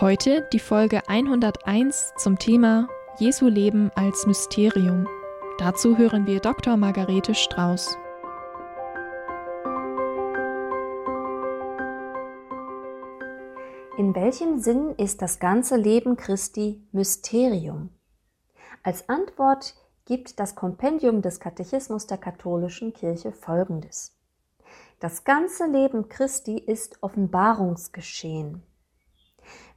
Heute die Folge 101 zum Thema Jesu Leben als Mysterium. Dazu hören wir Dr. Margarete Strauß. In welchem Sinn ist das ganze Leben Christi Mysterium? Als Antwort gibt das Kompendium des Katechismus der katholischen Kirche Folgendes. Das ganze Leben Christi ist Offenbarungsgeschehen.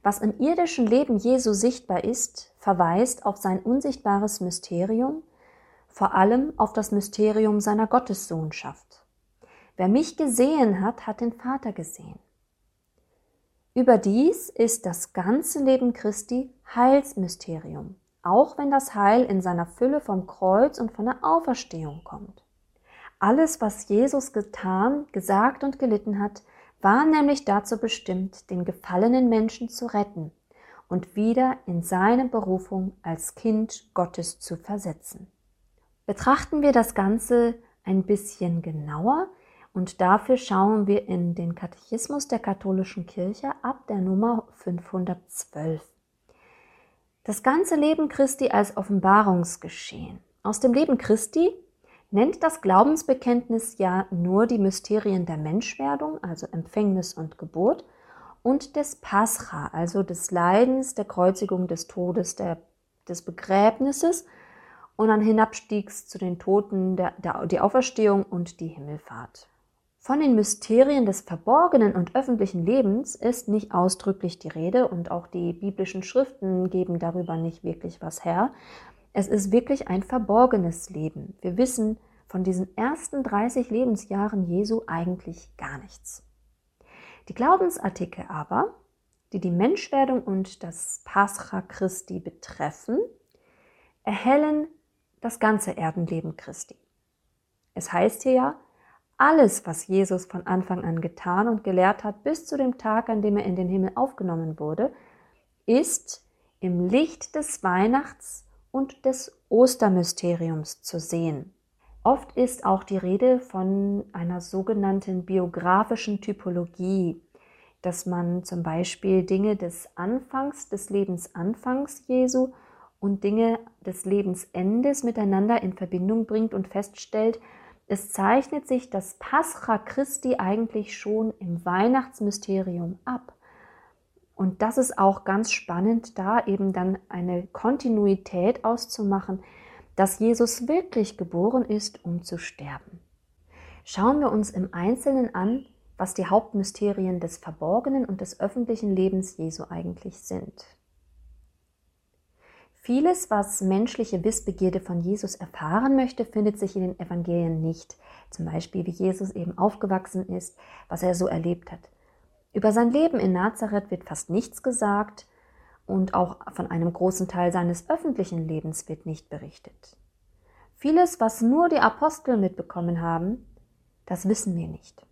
Was im irdischen Leben Jesu sichtbar ist, verweist auf sein unsichtbares Mysterium, vor allem auf das Mysterium seiner Gottessohnschaft. Wer mich gesehen hat, hat den Vater gesehen. Überdies ist das ganze Leben Christi Heilsmysterium, auch wenn das Heil in seiner Fülle vom Kreuz und von der Auferstehung kommt. Alles, was Jesus getan, gesagt und gelitten hat, war nämlich dazu bestimmt, den gefallenen Menschen zu retten und wieder in seine Berufung als Kind Gottes zu versetzen. Betrachten wir das Ganze ein bisschen genauer und dafür schauen wir in den Katechismus der katholischen Kirche ab der Nummer 512. Das ganze Leben Christi als Offenbarungsgeschehen. Aus dem Leben Christi nennt das Glaubensbekenntnis ja nur die Mysterien der Menschwerdung, also Empfängnis und Geburt, und des Pascha, also des Leidens, der Kreuzigung, des Todes, der, des Begräbnisses und dann Hinabstiegs zu den Toten, der, der, die Auferstehung und die Himmelfahrt. Von den Mysterien des verborgenen und öffentlichen Lebens ist nicht ausdrücklich die Rede und auch die biblischen Schriften geben darüber nicht wirklich was her, es ist wirklich ein verborgenes Leben. Wir wissen von diesen ersten 30 Lebensjahren Jesu eigentlich gar nichts. Die Glaubensartikel aber, die die Menschwerdung und das Pascha Christi betreffen, erhellen das ganze Erdenleben Christi. Es heißt hier ja, alles, was Jesus von Anfang an getan und gelehrt hat, bis zu dem Tag, an dem er in den Himmel aufgenommen wurde, ist im Licht des Weihnachts und des Ostermysteriums zu sehen. Oft ist auch die Rede von einer sogenannten biografischen Typologie, dass man zum Beispiel Dinge des Anfangs, des Lebensanfangs Jesu und Dinge des Lebensendes miteinander in Verbindung bringt und feststellt, es zeichnet sich das Pascha Christi eigentlich schon im Weihnachtsmysterium ab. Und das ist auch ganz spannend, da eben dann eine Kontinuität auszumachen, dass Jesus wirklich geboren ist, um zu sterben. Schauen wir uns im Einzelnen an, was die Hauptmysterien des verborgenen und des öffentlichen Lebens Jesu eigentlich sind. Vieles, was menschliche Wissbegierde von Jesus erfahren möchte, findet sich in den Evangelien nicht. Zum Beispiel, wie Jesus eben aufgewachsen ist, was er so erlebt hat. Über sein Leben in Nazareth wird fast nichts gesagt und auch von einem großen Teil seines öffentlichen Lebens wird nicht berichtet. Vieles, was nur die Apostel mitbekommen haben, das wissen wir nicht.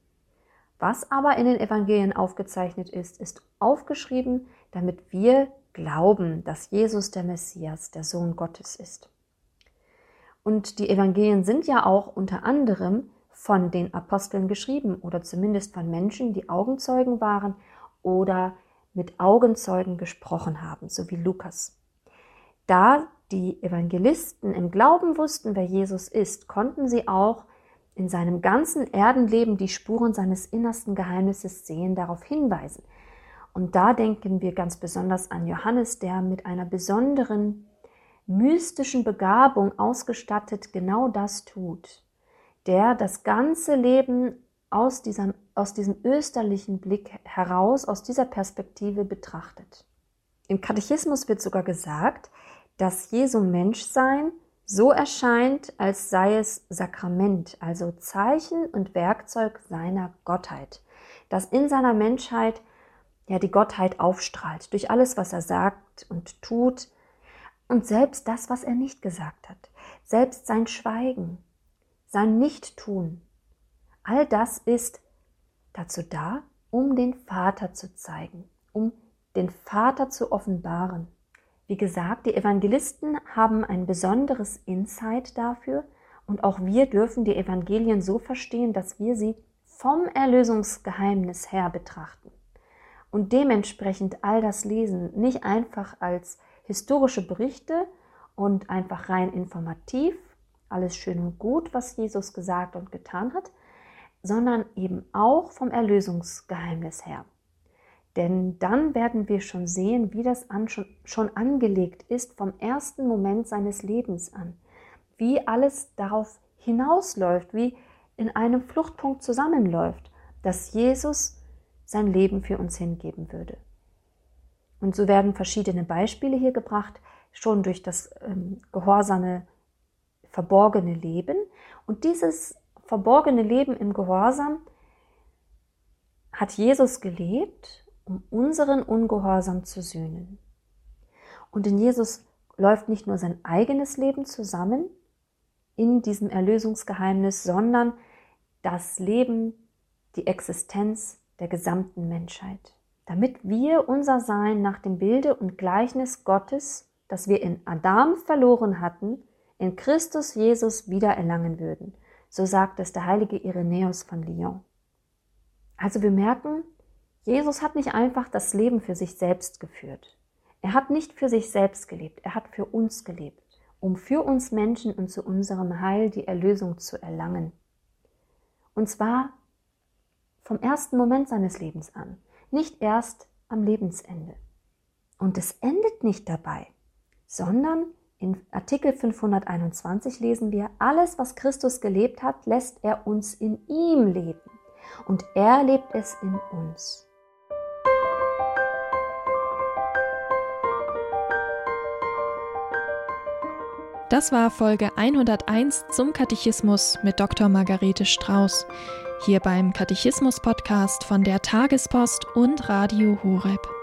Was aber in den Evangelien aufgezeichnet ist, ist aufgeschrieben, damit wir glauben, dass Jesus der Messias, der Sohn Gottes ist. Und die Evangelien sind ja auch unter anderem von den Aposteln geschrieben oder zumindest von Menschen, die Augenzeugen waren oder mit Augenzeugen gesprochen haben, so wie Lukas. Da die Evangelisten im Glauben wussten, wer Jesus ist, konnten sie auch in seinem ganzen Erdenleben die Spuren seines innersten Geheimnisses sehen, darauf hinweisen. Und da denken wir ganz besonders an Johannes, der mit einer besonderen mystischen Begabung ausgestattet genau das tut der das ganze Leben aus diesem, aus diesem österlichen Blick heraus, aus dieser Perspektive betrachtet. Im Katechismus wird sogar gesagt, dass Jesu Menschsein so erscheint, als sei es Sakrament, also Zeichen und Werkzeug seiner Gottheit, dass in seiner Menschheit ja die Gottheit aufstrahlt durch alles, was er sagt und tut und selbst das, was er nicht gesagt hat, selbst sein Schweigen, sein Nichttun, all das ist dazu da, um den Vater zu zeigen, um den Vater zu offenbaren. Wie gesagt, die Evangelisten haben ein besonderes Insight dafür und auch wir dürfen die Evangelien so verstehen, dass wir sie vom Erlösungsgeheimnis her betrachten und dementsprechend all das lesen, nicht einfach als historische Berichte und einfach rein informativ, alles schön und gut, was Jesus gesagt und getan hat, sondern eben auch vom Erlösungsgeheimnis her. Denn dann werden wir schon sehen, wie das an, schon, schon angelegt ist vom ersten Moment seines Lebens an. Wie alles darauf hinausläuft, wie in einem Fluchtpunkt zusammenläuft, dass Jesus sein Leben für uns hingeben würde. Und so werden verschiedene Beispiele hier gebracht, schon durch das ähm, gehorsame, verborgene Leben. Und dieses verborgene Leben im Gehorsam hat Jesus gelebt um unseren Ungehorsam zu sühnen. Und in Jesus läuft nicht nur sein eigenes Leben zusammen in diesem Erlösungsgeheimnis, sondern das Leben, die Existenz der gesamten Menschheit, damit wir unser Sein nach dem Bilde und Gleichnis Gottes, das wir in Adam verloren hatten, in Christus Jesus wieder erlangen würden. So sagt es der heilige Irenäus von Lyon. Also wir merken, Jesus hat nicht einfach das Leben für sich selbst geführt. Er hat nicht für sich selbst gelebt, er hat für uns gelebt, um für uns Menschen und zu unserem Heil die Erlösung zu erlangen. Und zwar vom ersten Moment seines Lebens an, nicht erst am Lebensende. Und es endet nicht dabei, sondern in Artikel 521 lesen wir, alles, was Christus gelebt hat, lässt er uns in ihm leben. Und er lebt es in uns. Das war Folge 101 zum Katechismus mit Dr. Margarete Strauß. Hier beim Katechismus-Podcast von der Tagespost und Radio Horeb.